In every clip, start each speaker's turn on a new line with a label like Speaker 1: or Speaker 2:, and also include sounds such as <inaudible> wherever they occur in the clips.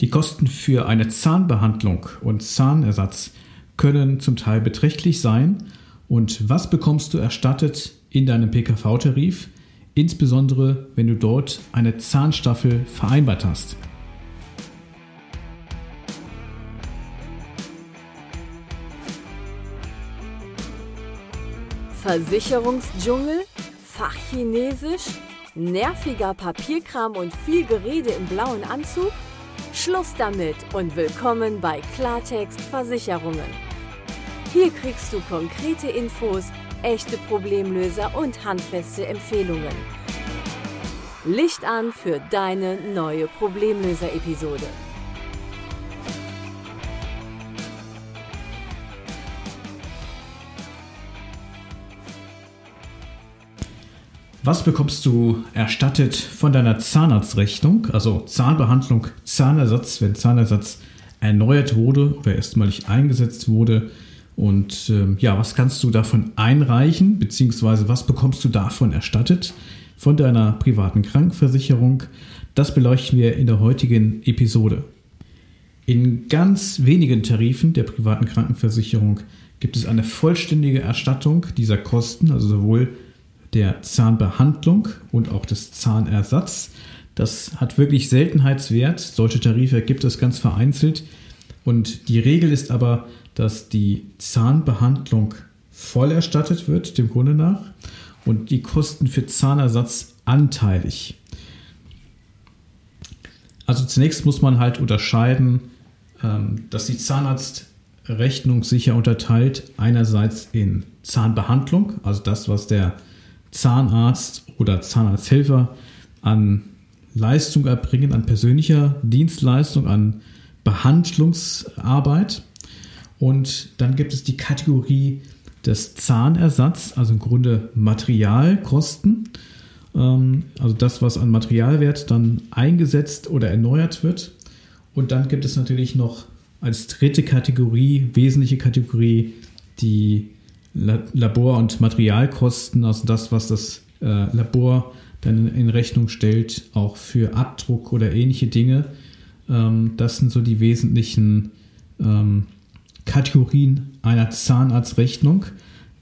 Speaker 1: Die Kosten für eine Zahnbehandlung und Zahnersatz können zum Teil beträchtlich sein. Und was bekommst du erstattet in deinem PKV-Tarif, insbesondere wenn du dort eine Zahnstaffel vereinbart hast?
Speaker 2: Versicherungsdschungel, Fachchinesisch, nerviger Papierkram und viel Gerede im blauen Anzug? Schluss damit und willkommen bei Klartext Versicherungen. Hier kriegst du konkrete Infos, echte Problemlöser und handfeste Empfehlungen. Licht an für deine neue Problemlöser-Episode.
Speaker 1: Was bekommst du erstattet von deiner Zahnarztrechnung? Also Zahnbehandlung, Zahnersatz, wenn Zahnersatz erneuert wurde oder erstmalig eingesetzt wurde. Und ähm, ja, was kannst du davon einreichen, beziehungsweise was bekommst du davon erstattet von deiner privaten Krankenversicherung? Das beleuchten wir in der heutigen Episode. In ganz wenigen Tarifen der privaten Krankenversicherung gibt es eine vollständige Erstattung dieser Kosten, also sowohl der Zahnbehandlung und auch des Zahnersatzes. Das hat wirklich Seltenheitswert. Solche Tarife gibt es ganz vereinzelt. Und die Regel ist aber, dass die Zahnbehandlung voll erstattet wird, dem Grunde nach, und die Kosten für Zahnersatz anteilig. Also zunächst muss man halt unterscheiden, ähm, dass die Zahnarztrechnung sicher unterteilt einerseits in Zahnbehandlung, also das, was der Zahnarzt oder Zahnarzthelfer an Leistung erbringen, an persönlicher Dienstleistung, an Behandlungsarbeit. Und dann gibt es die Kategorie des Zahnersatz, also im Grunde Materialkosten. Ähm, also das, was an Materialwert dann eingesetzt oder erneuert wird. Und dann gibt es natürlich noch als dritte Kategorie, wesentliche Kategorie, die Labor- und Materialkosten, also das, was das äh, Labor dann in Rechnung stellt, auch für Abdruck oder ähnliche Dinge. Ähm, das sind so die wesentlichen ähm, Kategorien einer Zahnarztrechnung,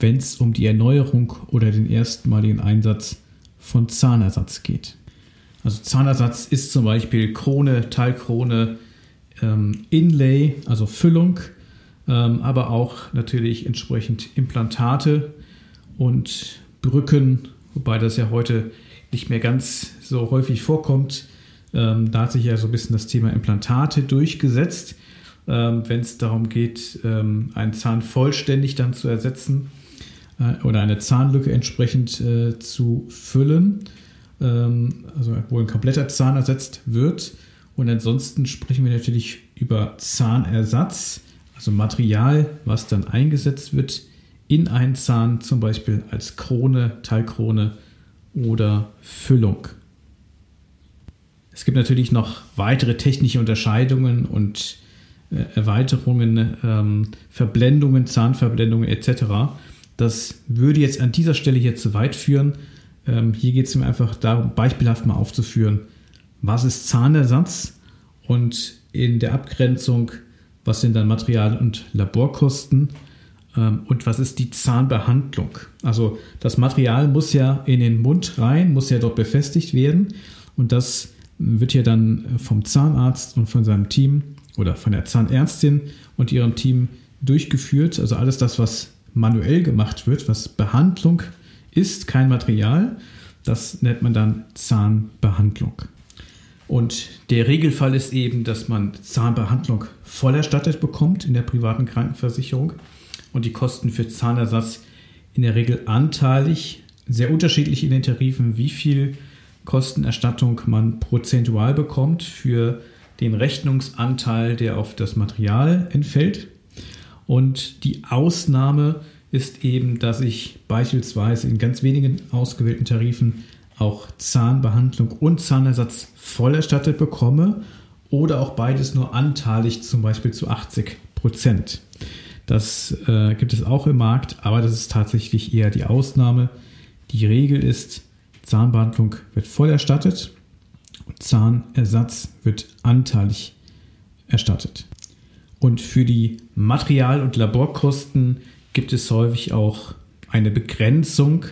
Speaker 1: wenn es um die Erneuerung oder den erstmaligen Einsatz von Zahnersatz geht. Also Zahnersatz ist zum Beispiel Krone, Teilkrone, ähm, Inlay, also Füllung, aber auch natürlich entsprechend Implantate und Brücken, wobei das ja heute nicht mehr ganz so häufig vorkommt. Ähm, da hat sich ja so ein bisschen das Thema Implantate durchgesetzt, ähm, wenn es darum geht, ähm, einen Zahn vollständig dann zu ersetzen äh, oder eine Zahnlücke entsprechend äh, zu füllen, ähm, also wo ein kompletter Zahn ersetzt wird. Und ansonsten sprechen wir natürlich über Zahnersatz also Material, was dann eingesetzt wird in einen Zahn, zum Beispiel als Krone, Teilkrone oder Füllung. Es gibt natürlich noch weitere technische Unterscheidungen und äh, Erweiterungen, ähm, Verblendungen, Zahnverblendungen etc. Das würde jetzt an dieser Stelle hier zu weit führen. Ähm, hier geht es mir einfach darum, beispielhaft mal aufzuführen, was ist Zahnersatz und in der Abgrenzung was sind dann Material- und Laborkosten ähm, und was ist die Zahnbehandlung. Also das Material muss ja in den Mund rein, muss ja dort befestigt werden und das wird ja dann vom Zahnarzt und von seinem Team oder von der Zahnärztin und ihrem Team durchgeführt. Also alles das, was manuell gemacht wird, was Behandlung ist, kein Material, das nennt man dann Zahnbehandlung. Und der Regelfall ist eben, dass man Zahnbehandlung voll erstattet bekommt in der privaten Krankenversicherung und die Kosten für Zahnersatz in der Regel anteilig, sehr unterschiedlich in den Tarifen, wie viel Kostenerstattung man prozentual bekommt für den Rechnungsanteil, der auf das Material entfällt. Und die Ausnahme ist eben, dass ich beispielsweise in ganz wenigen ausgewählten Tarifen auch Zahnbehandlung und Zahnersatz voll erstattet bekomme oder auch beides nur anteilig, zum Beispiel zu 80 Prozent. Das äh, gibt es auch im Markt, aber das ist tatsächlich eher die Ausnahme. Die Regel ist, Zahnbehandlung wird voll erstattet und Zahnersatz wird anteilig erstattet. Und für die Material- und Laborkosten gibt es häufig auch eine Begrenzung,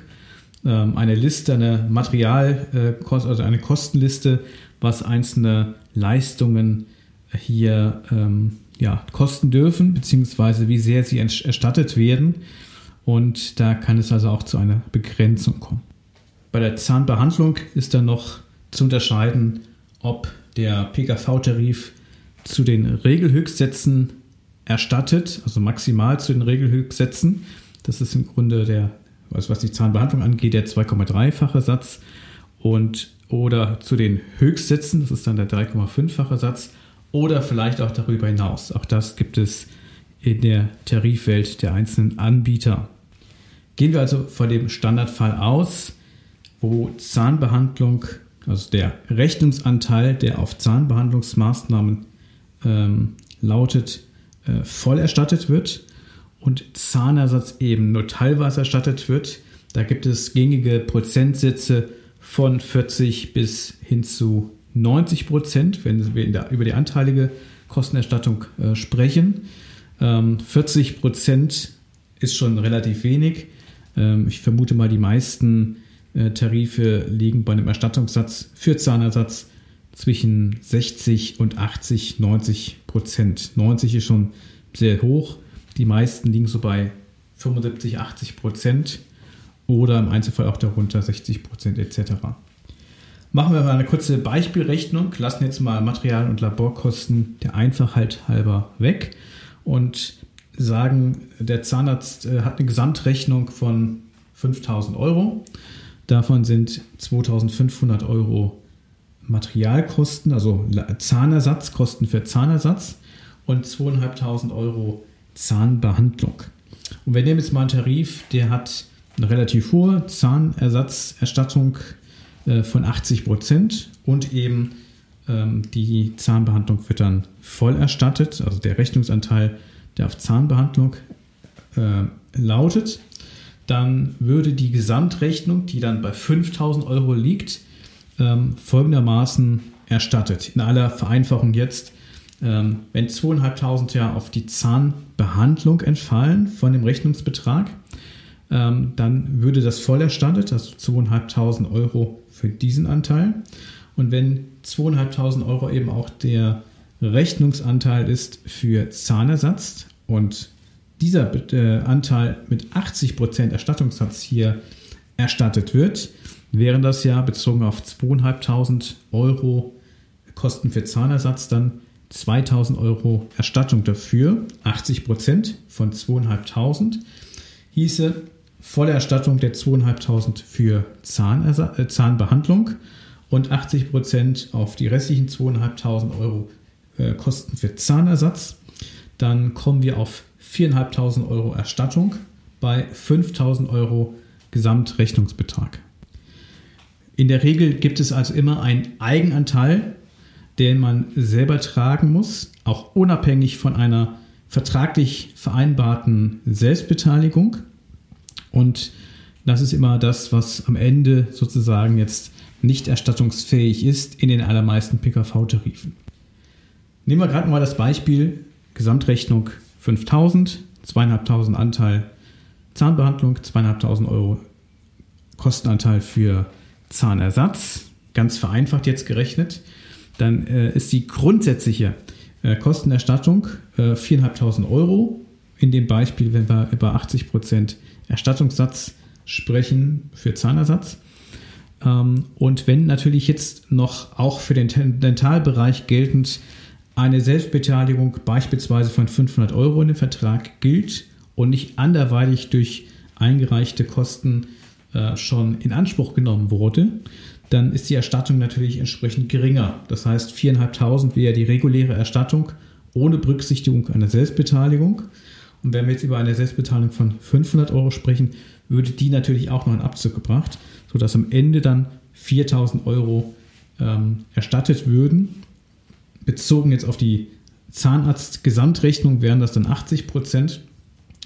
Speaker 1: eine Liste, eine Material, äh, also eine Kostenliste, was einzelne Leistungen hier ähm, ja, kosten dürfen, beziehungsweise wie sehr sie erstattet werden. Und da kann es also auch zu einer Begrenzung kommen. Bei der Zahnbehandlung ist dann noch zu unterscheiden, ob der PKV-Tarif zu den Regelhöchstsätzen erstattet, also maximal zu den Regelhöchstsätzen. Das ist im Grunde der, also was die Zahnbehandlung angeht, der 2,3-fache Satz und oder zu den Höchstsätzen, das ist dann der 3,5-fache Satz oder vielleicht auch darüber hinaus. Auch das gibt es in der Tarifwelt der einzelnen Anbieter. Gehen wir also von dem Standardfall aus, wo Zahnbehandlung, also der Rechnungsanteil, der auf Zahnbehandlungsmaßnahmen ähm, lautet, äh, voll erstattet wird und Zahnersatz eben nur teilweise erstattet wird. Da gibt es gängige Prozentsätze von 40 bis hin zu 90 Prozent, wenn wir der, über die anteilige Kostenerstattung äh, sprechen. Ähm, 40 Prozent ist schon relativ wenig. Ähm, ich vermute mal, die meisten äh, Tarife liegen bei einem Erstattungssatz für Zahnersatz zwischen 60 und 80, 90 Prozent. 90 ist schon sehr hoch. Die meisten liegen so bei 75, 80 Prozent oder im Einzelfall auch darunter 60 Prozent etc. Machen wir mal eine kurze Beispielrechnung, lassen jetzt mal Material- und Laborkosten der Einfachheit halber weg und sagen, der Zahnarzt äh, hat eine Gesamtrechnung von 5000 Euro. Davon sind 2500 Euro Materialkosten, also Zahnersatzkosten für Zahnersatz und 2500 Euro Zahnbehandlung. Und wir nehmen jetzt mal einen Tarif, der hat eine relativ hohe Zahnersatzerstattung äh, von 80 Prozent und eben ähm, die Zahnbehandlung wird dann voll erstattet, also der Rechnungsanteil, der auf Zahnbehandlung äh, lautet. Dann würde die Gesamtrechnung, die dann bei 5000 Euro liegt, ähm, folgendermaßen erstattet. In aller Vereinfachung jetzt, ähm, wenn 2.500 ja auf die Zahnbehandlung entfallen von dem Rechnungsbetrag, ähm, dann würde das voll erstattet, also 2.500 Euro für diesen Anteil. Und wenn 2.500 Euro eben auch der Rechnungsanteil ist für Zahnersatz und dieser äh, Anteil mit 80% Erstattungssatz hier erstattet wird, wären das ja bezogen auf 2.500 Euro Kosten für Zahnersatz dann 2.000 Euro Erstattung dafür, 80% von 2.500 hieße volle Erstattung der 2.500 für Zahnersa äh, Zahnbehandlung und 80% auf die restlichen 2.500 Euro äh, Kosten für Zahnersatz. Dann kommen wir auf 4.500 Euro Erstattung bei 5.000 Euro Gesamtrechnungsbetrag. In der Regel gibt es also immer einen Eigenanteil, den man selber tragen muss, auch unabhängig von einer vertraglich vereinbarten Selbstbeteiligung. Und das ist immer das, was am Ende sozusagen jetzt nicht erstattungsfähig ist in den allermeisten PKV-Tarifen. Nehmen wir gerade mal das Beispiel Gesamtrechnung 5000, 2500 Anteil Zahnbehandlung, 2500 Euro Kostenanteil für Zahnersatz, ganz vereinfacht jetzt gerechnet, dann äh, ist die grundsätzliche äh, Kostenerstattung äh, 4.500 Euro. In dem Beispiel, wenn wir über 80 Prozent Erstattungssatz sprechen für Zahnersatz. Ähm, und wenn natürlich jetzt noch auch für den Dentalbereich geltend eine Selbstbeteiligung beispielsweise von 500 Euro in dem Vertrag gilt und nicht anderweitig durch eingereichte Kosten äh, schon in Anspruch genommen wurde, dann ist die Erstattung natürlich entsprechend geringer. Das heißt, 4.500 wäre die reguläre Erstattung ohne Berücksichtigung einer Selbstbeteiligung. Und wenn wir jetzt über eine Selbstbeteiligung von 500 Euro sprechen, würde die natürlich auch noch in Abzug gebracht, sodass am Ende dann 4.000 Euro ähm, erstattet würden. Bezogen jetzt auf die Zahnarzt-Gesamtrechnung wären das dann 80 Prozent,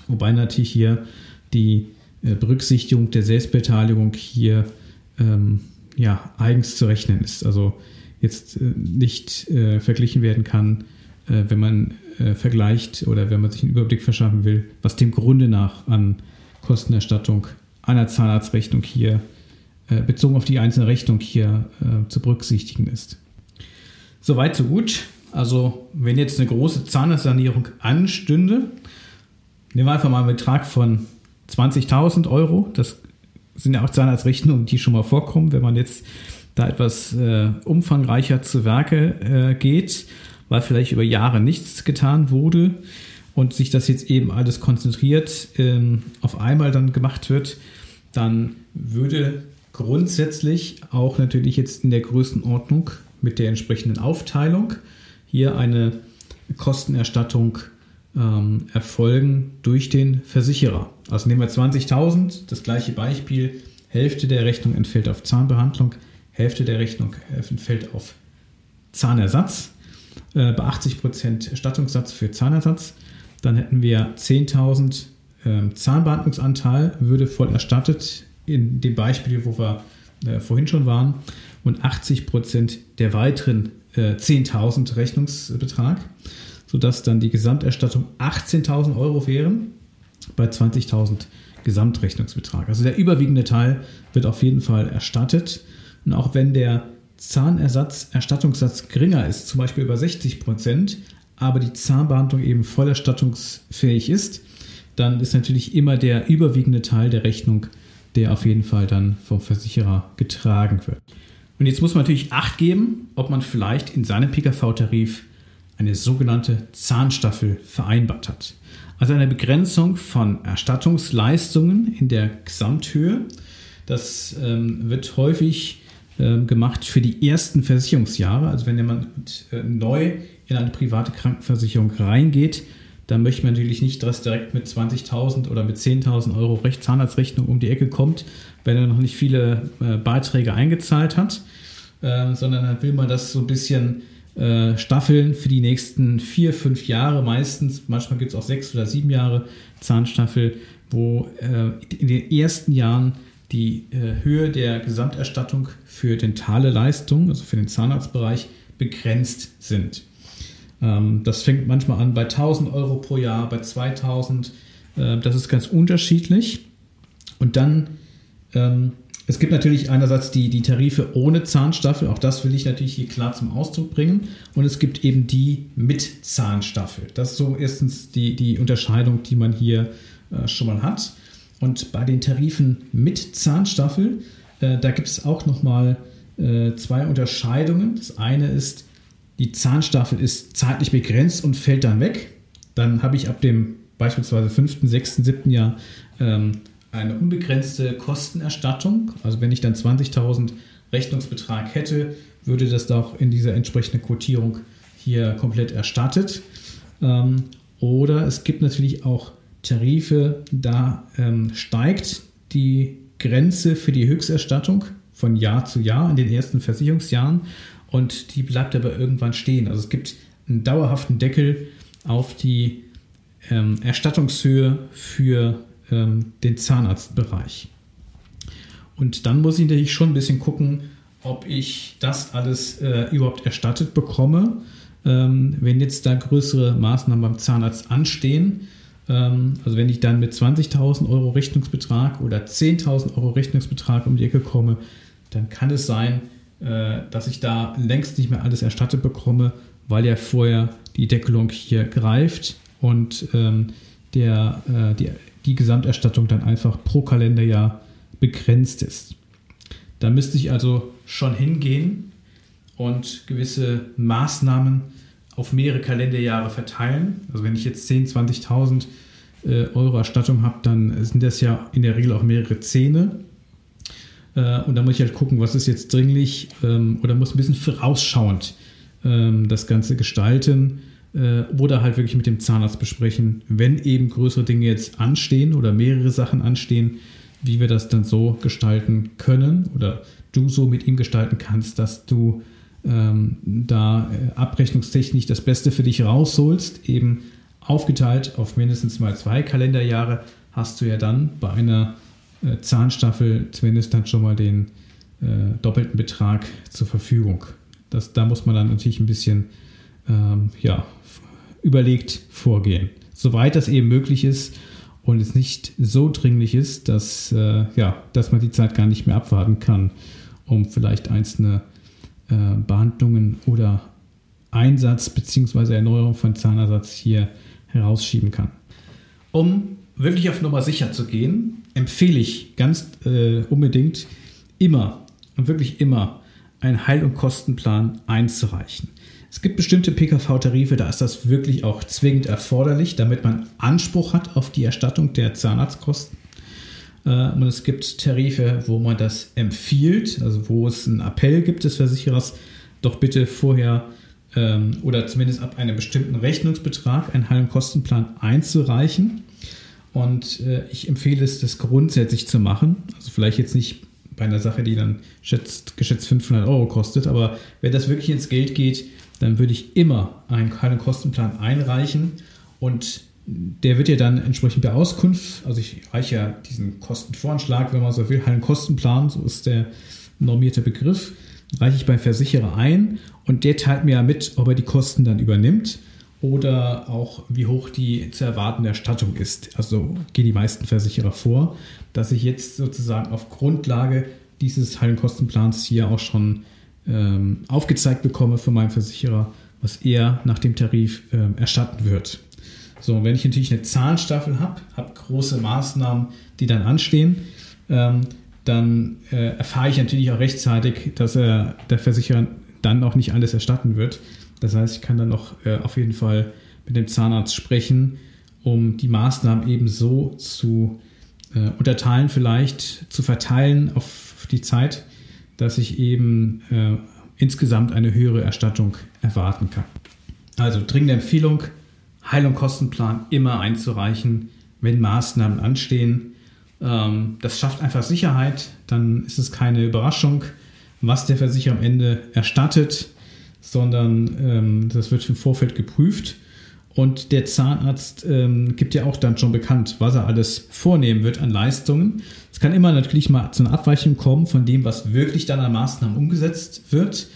Speaker 1: wobei natürlich hier die äh, Berücksichtigung der Selbstbeteiligung hier ähm, ja, eigens zu rechnen ist. Also jetzt äh, nicht äh, verglichen werden kann äh, wenn man äh, vergleicht oder wenn man sich einen Überblick verschaffen will, was dem Grunde nach an Kostenerstattung einer Zahnarztrechnung hier äh, bezogen auf die einzelne Rechnung hier äh, zu berücksichtigen ist. Soweit, so gut. Also, wenn jetzt eine große Zahnarztsanierung anstünde, nehmen wir einfach mal einen Betrag von 20.000 Euro. Das sind ja auch Zahnarztrechnungen, die schon mal vorkommen, wenn man jetzt da etwas äh, umfangreicher zu Werke äh, geht, weil vielleicht über Jahre nichts getan wurde und sich das jetzt eben alles konzentriert ähm, auf einmal dann gemacht wird, dann würde grundsätzlich auch natürlich jetzt in der Größenordnung mit der entsprechenden Aufteilung hier eine Kostenerstattung ähm, erfolgen durch den Versicherer. Also nehmen wir 20.000, das gleiche Beispiel, Hälfte der Rechnung entfällt auf Zahnbehandlung, Hälfte der Rechnung entfällt auf Zahnersatz. Äh, bei 80% Erstattungssatz für Zahnersatz, dann hätten wir 10.000 äh, Zahnbehandlungsanteil, würde voll erstattet in dem Beispiel, wo wir äh, vorhin schon waren, und 80% der weiteren äh, 10.000 Rechnungsbetrag, sodass dann die Gesamterstattung 18.000 Euro wären bei 20.000 Gesamtrechnungsbetrag. Also der überwiegende Teil wird auf jeden Fall erstattet. Und auch wenn der Zahnersatzerstattungssatz geringer ist, zum Beispiel über 60 Prozent, aber die Zahnbehandlung eben voll erstattungsfähig ist, dann ist natürlich immer der überwiegende Teil der Rechnung, der auf jeden Fall dann vom Versicherer getragen wird. Und jetzt muss man natürlich Acht geben, ob man vielleicht in seinem PKV-Tarif eine sogenannte Zahnstaffel vereinbart hat. Also eine Begrenzung von Erstattungsleistungen in der Gesamthöhe. Das ähm, wird häufig ähm, gemacht für die ersten Versicherungsjahre. Also wenn jemand äh, neu in eine private Krankenversicherung reingeht, dann möchte man natürlich nicht, dass direkt mit 20.000 oder mit 10.000 Euro Zahnarztrechnung um die Ecke kommt, wenn er noch nicht viele äh, Beiträge eingezahlt hat, äh, sondern dann will man das so ein bisschen äh, staffeln für die nächsten vier, fünf Jahre meistens. Manchmal gibt es auch sechs oder sieben Jahre Zahnstaffel, wo äh, in den ersten Jahren die äh, Höhe der Gesamterstattung für dentale Leistungen, also für den Zahnarztbereich, begrenzt sind. Ähm, das fängt manchmal an bei 1000 Euro pro Jahr, bei 2000. Äh, das ist ganz unterschiedlich. Und dann, ähm, es gibt natürlich einerseits die, die Tarife ohne Zahnstaffel, auch das will ich natürlich hier klar zum Ausdruck bringen. Und es gibt eben die mit Zahnstaffel. Das ist so erstens die, die Unterscheidung, die man hier äh, schon mal hat. Und bei den Tarifen mit Zahnstaffel, äh, da gibt es auch nochmal äh, zwei Unterscheidungen. Das eine ist, die Zahnstaffel ist zeitlich begrenzt und fällt dann weg. Dann habe ich ab dem beispielsweise fünften, sechsten, siebten Jahr ähm, eine unbegrenzte Kostenerstattung. Also wenn ich dann 20.000 Rechnungsbetrag hätte, würde das doch in dieser entsprechenden Quotierung hier komplett erstattet. Ähm, oder es gibt natürlich auch Tarife, da ähm, steigt die Grenze für die Höchsterstattung von Jahr zu Jahr in den ersten Versicherungsjahren und die bleibt aber irgendwann stehen. Also es gibt einen dauerhaften Deckel auf die ähm, Erstattungshöhe für ähm, den Zahnarztbereich. Und dann muss ich natürlich schon ein bisschen gucken, ob ich das alles äh, überhaupt erstattet bekomme. Ähm, wenn jetzt da größere Maßnahmen beim Zahnarzt anstehen, ähm, also wenn ich dann mit 20.000 Euro Rechnungsbetrag oder 10.000 Euro Rechnungsbetrag um die Ecke komme, dann kann es sein, äh, dass ich da längst nicht mehr alles erstattet bekomme, weil ja vorher die Deckelung hier greift und ähm, der, äh, die, die Gesamterstattung dann einfach pro Kalenderjahr begrenzt ist. Da müsste ich also schon hingehen und gewisse Maßnahmen auf mehrere Kalenderjahre verteilen. Also wenn ich jetzt 10.000, 20.000 äh, Euro Erstattung habe, dann sind das ja in der Regel auch mehrere Zähne. Äh, und da muss ich halt gucken, was ist jetzt dringlich ähm, oder muss ein bisschen vorausschauend ähm, das Ganze gestalten oder halt wirklich mit dem Zahnarzt besprechen, wenn eben größere Dinge jetzt anstehen oder mehrere Sachen anstehen, wie wir das dann so gestalten können oder du so mit ihm gestalten kannst, dass du ähm, da äh, abrechnungstechnisch das Beste für dich rausholst, eben aufgeteilt auf mindestens mal zwei Kalenderjahre, hast du ja dann bei einer äh, Zahnstaffel zumindest dann schon mal den äh, doppelten Betrag zur Verfügung. Das, da muss man dann natürlich ein bisschen ähm, ja, überlegt vorgehen. Soweit das eben möglich ist und es nicht so dringlich ist, dass, äh, ja, dass man die Zeit gar nicht mehr abwarten kann, um vielleicht einzelne äh, Behandlungen oder Einsatz bzw. Erneuerung von Zahnersatz hier herausschieben kann. Um wirklich auf Nummer sicher zu gehen, empfehle ich ganz äh, unbedingt immer und wirklich immer einen Heil- und Kostenplan einzureichen. Es gibt bestimmte PKV-Tarife, da ist das wirklich auch zwingend erforderlich, damit man Anspruch hat auf die Erstattung der Zahnarztkosten. Äh, und es gibt Tarife, wo man das empfiehlt, also wo es einen Appell gibt des Versicherers, doch bitte vorher ähm, oder zumindest ab einem bestimmten Rechnungsbetrag einen Heil- und Kostenplan einzureichen. Und äh, ich empfehle es, das grundsätzlich zu machen. Also vielleicht jetzt nicht bei einer Sache, die dann schätzt, geschätzt 500 Euro kostet, aber wenn das wirklich ins Geld geht, dann würde ich immer einen Kostenplan einreichen und der wird ja dann entsprechend bei Auskunft, also ich reiche ja diesen Kostenvoranschlag, wenn man so will, einen Kostenplan, so ist der normierte Begriff, reiche ich beim Versicherer ein und der teilt mir ja mit, ob er die Kosten dann übernimmt oder auch wie hoch die zu erwartende Erstattung ist. Also gehen die meisten Versicherer vor, dass ich jetzt sozusagen auf Grundlage dieses Heilenkostenplans hier auch schon ähm, aufgezeigt bekomme von meinem Versicherer, was er nach dem Tarif ähm, erstatten wird. So, wenn ich natürlich eine Zahlenstaffel habe, habe große Maßnahmen, die dann anstehen, ähm, dann äh, erfahre ich natürlich auch rechtzeitig, dass er der Versicherer dann auch nicht alles erstatten wird. Das heißt, ich kann dann noch äh, auf jeden Fall mit dem Zahnarzt sprechen, um die Maßnahmen eben so zu äh, unterteilen, vielleicht zu verteilen auf die Zeit, dass ich eben äh, insgesamt eine höhere Erstattung erwarten kann. Also dringende Empfehlung, Heil- und Kostenplan immer einzureichen, wenn Maßnahmen anstehen. Ähm, das schafft einfach Sicherheit, dann ist es keine Überraschung, was der Versicherer am Ende erstattet, sondern ähm, das wird im Vorfeld geprüft. Und der Zahnarzt ähm, gibt ja auch dann schon bekannt, was er alles vornehmen wird an Leistungen. Es kann immer natürlich mal zu einer Abweichung kommen von dem, was wirklich dann an Maßnahmen umgesetzt wird.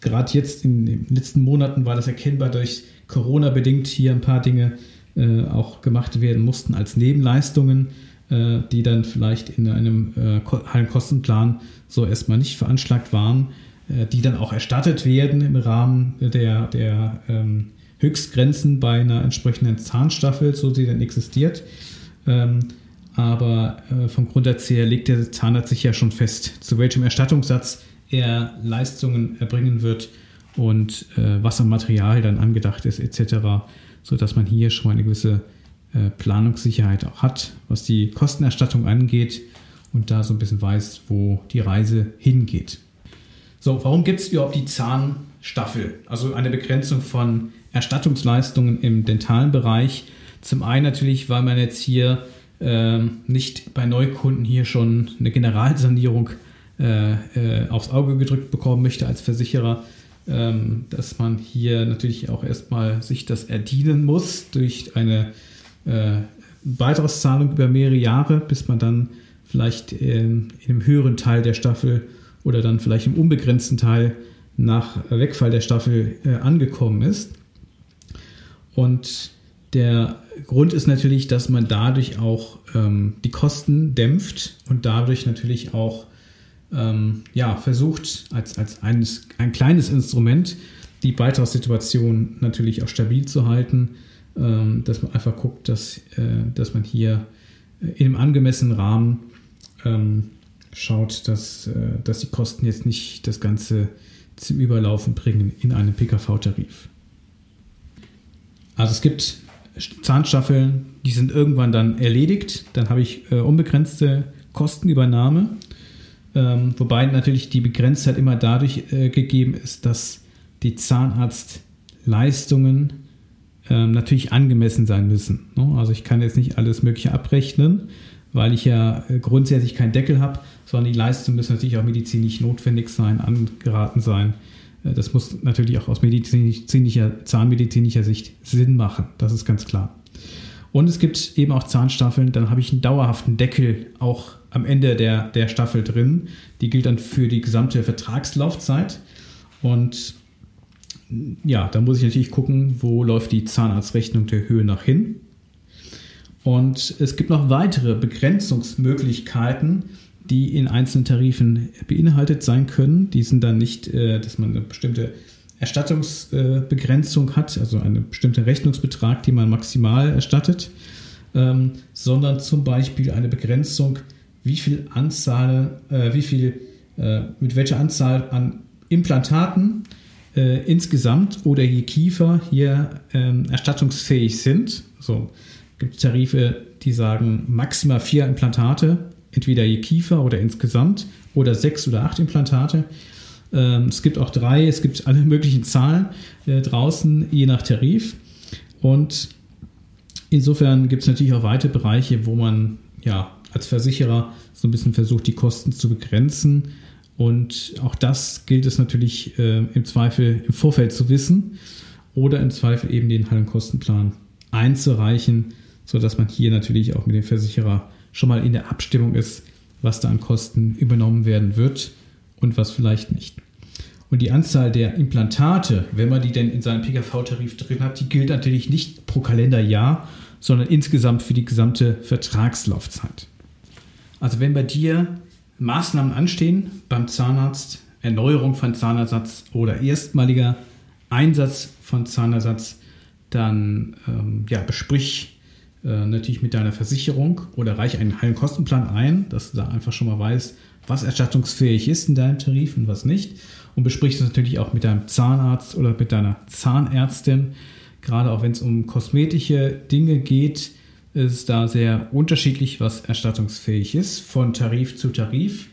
Speaker 1: Gerade jetzt in den letzten Monaten war das erkennbar durch Corona bedingt hier ein paar Dinge äh, auch gemacht werden mussten als Nebenleistungen, äh, die dann vielleicht in einem äh, Kostenplan so erstmal nicht veranschlagt waren, äh, die dann auch erstattet werden im Rahmen der, der ähm, Höchstgrenzen bei einer entsprechenden Zahnstaffel, so sie dann existiert. Ähm, aber äh, vom Grundsatz her legt der Zahnarzt sich ja schon fest, zu welchem Erstattungssatz er Leistungen erbringen wird und äh, was am Material dann angedacht ist, etc., sodass man hier schon eine gewisse äh, Planungssicherheit auch hat, was die Kostenerstattung angeht und da so ein bisschen weiß, wo die Reise hingeht. So, warum gibt es überhaupt die Zahnstaffel? Also eine Begrenzung von Erstattungsleistungen im dentalen Bereich. Zum einen natürlich, weil man jetzt hier ähm, nicht bei Neukunden hier schon eine Generalsanierung äh, äh, aufs Auge gedrückt bekommen möchte als Versicherer, ähm, dass man hier natürlich auch erstmal sich das erdienen muss durch eine äh, Beitragszahlung über mehrere Jahre, bis man dann vielleicht in, in einem höheren Teil der Staffel oder dann vielleicht im unbegrenzten Teil nach Wegfall der Staffel äh, angekommen ist. Und der Grund ist natürlich, dass man dadurch auch ähm, die Kosten dämpft und dadurch natürlich auch ähm, ja, versucht, als, als eines, ein kleines Instrument die Beitragssituation natürlich auch stabil zu halten, ähm, dass man einfach guckt, dass, äh, dass man hier in einem angemessenen Rahmen ähm, schaut, dass, äh, dass die Kosten jetzt nicht das Ganze zum Überlaufen bringen in einem PKV-Tarif. Also es gibt Zahnstaffeln, die sind irgendwann dann erledigt. Dann habe ich äh, unbegrenzte Kostenübernahme. Ähm, wobei natürlich die Begrenztheit immer dadurch äh, gegeben ist, dass die Zahnarztleistungen äh, natürlich angemessen sein müssen. Ne? Also ich kann jetzt nicht alles Mögliche abrechnen, weil ich ja äh, grundsätzlich keinen Deckel habe, sondern die Leistungen müssen natürlich auch medizinisch notwendig sein, angeraten sein. Äh, das muss natürlich auch aus medizinischer, zahnmedizinischer Sicht Sinn machen. Das ist ganz klar. Und es gibt eben auch Zahnstaffeln, dann habe ich einen dauerhaften Deckel auch am Ende der, der Staffel drin. Die gilt dann für die gesamte Vertragslaufzeit. Und ja, da muss ich natürlich gucken, wo läuft die Zahnarztrechnung der Höhe nach hin. Und es gibt noch weitere Begrenzungsmöglichkeiten, die in einzelnen Tarifen beinhaltet sein können. Die sind dann nicht, äh, dass man eine bestimmte Erstattungsbegrenzung hat, also einen bestimmten Rechnungsbetrag, den man maximal erstattet, ähm, sondern zum Beispiel eine Begrenzung, wie viel Anzahl, äh, wie viel, äh, mit welcher Anzahl an Implantaten insgesamt oder je Kiefer hier ähm, erstattungsfähig sind. So gibt es Tarife, die sagen maximal vier Implantate, entweder je Kiefer oder insgesamt oder sechs oder acht Implantate. Ähm, es gibt auch drei, es gibt alle <laughs> möglichen Zahlen äh, draußen, je nach Tarif. Und insofern gibt es natürlich auch weitere Bereiche, wo man ja als Versicherer so ein bisschen versucht, die Kosten zu begrenzen. Und auch das gilt es natürlich äh, im Zweifel im Vorfeld zu wissen oder im Zweifel eben den Hallenkostenplan einzureichen, sodass man hier natürlich auch mit dem Versicherer schon mal in der Abstimmung ist, was da an Kosten übernommen werden wird und was vielleicht nicht. Und die Anzahl der Implantate, wenn man die denn in seinem PKV-Tarif drin hat, die gilt natürlich nicht pro Kalenderjahr, sondern insgesamt für die gesamte Vertragslaufzeit. Also wenn bei dir Maßnahmen anstehen beim Zahnarzt, Erneuerung von Zahnersatz oder erstmaliger Einsatz von Zahnersatz, dann ähm, ja, besprich natürlich mit deiner Versicherung oder reich einen heilen Kostenplan ein, dass du da einfach schon mal weißt, was erstattungsfähig ist in deinem Tarif und was nicht. Und besprichst es natürlich auch mit deinem Zahnarzt oder mit deiner Zahnärztin. Gerade auch wenn es um kosmetische Dinge geht, ist es da sehr unterschiedlich, was erstattungsfähig ist, von Tarif zu Tarif.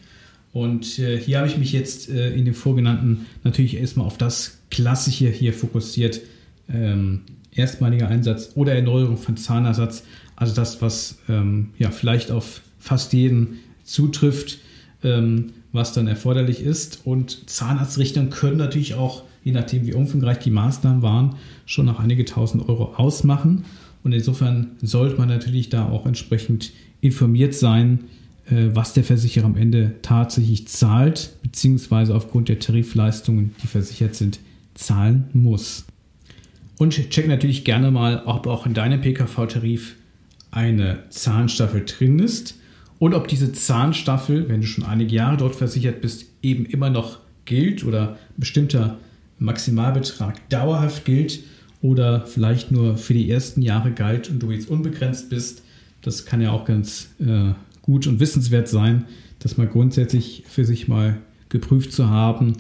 Speaker 1: Und äh, hier habe ich mich jetzt äh, in dem Vorgenannten natürlich erstmal auf das Klassische hier fokussiert. Ähm, erstmaliger Einsatz oder Erneuerung von Zahnersatz. Also das, was ähm, ja vielleicht auf fast jeden zutrifft, ähm, was dann erforderlich ist. Und Zahnarztrichtungen können natürlich auch, je nachdem wie umfangreich die Maßnahmen waren, schon noch einige tausend Euro ausmachen. Und insofern sollte man natürlich da auch entsprechend informiert sein, äh, was der Versicherer am Ende tatsächlich zahlt, beziehungsweise aufgrund der Tarifleistungen, die versichert sind, zahlen muss. Und check natürlich gerne mal, ob auch in deinem PKV-Tarif eine Zahnstaffel drin ist und ob diese Zahnstaffel, wenn du schon einige Jahre dort versichert bist, eben immer noch gilt oder ein bestimmter Maximalbetrag dauerhaft gilt oder vielleicht nur für die ersten Jahre galt und du jetzt unbegrenzt bist. Das kann ja auch ganz äh, gut und wissenswert sein, das mal grundsätzlich für sich mal geprüft zu haben,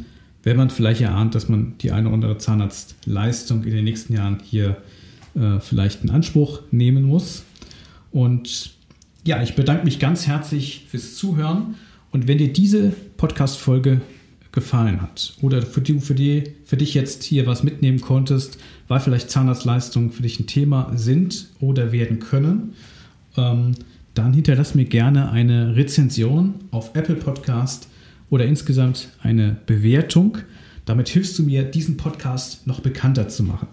Speaker 1: wenn man vielleicht erahnt, dass man die eine oder andere Zahnarztleistung in den nächsten Jahren hier äh, vielleicht in Anspruch nehmen muss. Und ja, ich bedanke mich ganz herzlich fürs Zuhören. Und wenn dir diese Podcast-Folge gefallen hat oder für, die, für, die, für dich jetzt hier was mitnehmen konntest, weil vielleicht Zahnarztleistungen für dich ein Thema sind oder werden können, ähm, dann hinterlass mir gerne eine Rezension auf Apple Podcast oder insgesamt eine Bewertung. Damit hilfst du mir, diesen Podcast noch bekannter zu machen,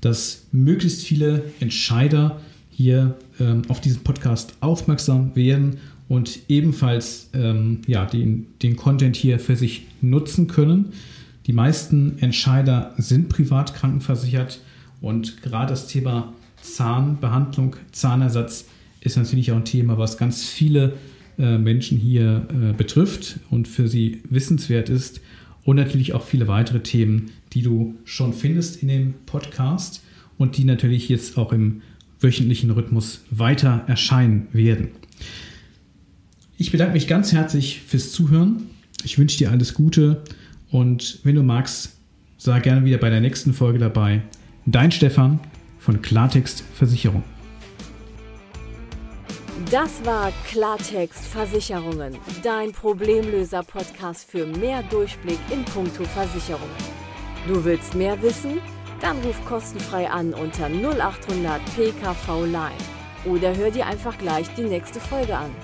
Speaker 1: dass möglichst viele Entscheider hier ähm, auf diesen Podcast aufmerksam werden und ebenfalls ähm, ja, den, den Content hier für sich nutzen können. Die meisten Entscheider sind privat krankenversichert und gerade das Thema Zahnbehandlung, Zahnersatz ist natürlich auch ein Thema, was ganz viele Menschen hier äh, betrifft und für sie wissenswert ist. Und natürlich auch viele weitere Themen, die du schon findest in dem Podcast und die natürlich jetzt auch im wöchentlichen Rhythmus weiter erscheinen werden. Ich bedanke mich ganz herzlich fürs Zuhören. Ich wünsche dir alles Gute und wenn du magst, sei gerne wieder bei der nächsten Folge dabei. Dein Stefan von Klartext Versicherung.
Speaker 2: Das war Klartext Versicherungen, dein Problemlöser-Podcast für mehr Durchblick in puncto Versicherung. Du willst mehr wissen? Dann ruf kostenfrei an unter 0800 PKV Line oder hör dir einfach gleich die nächste Folge an.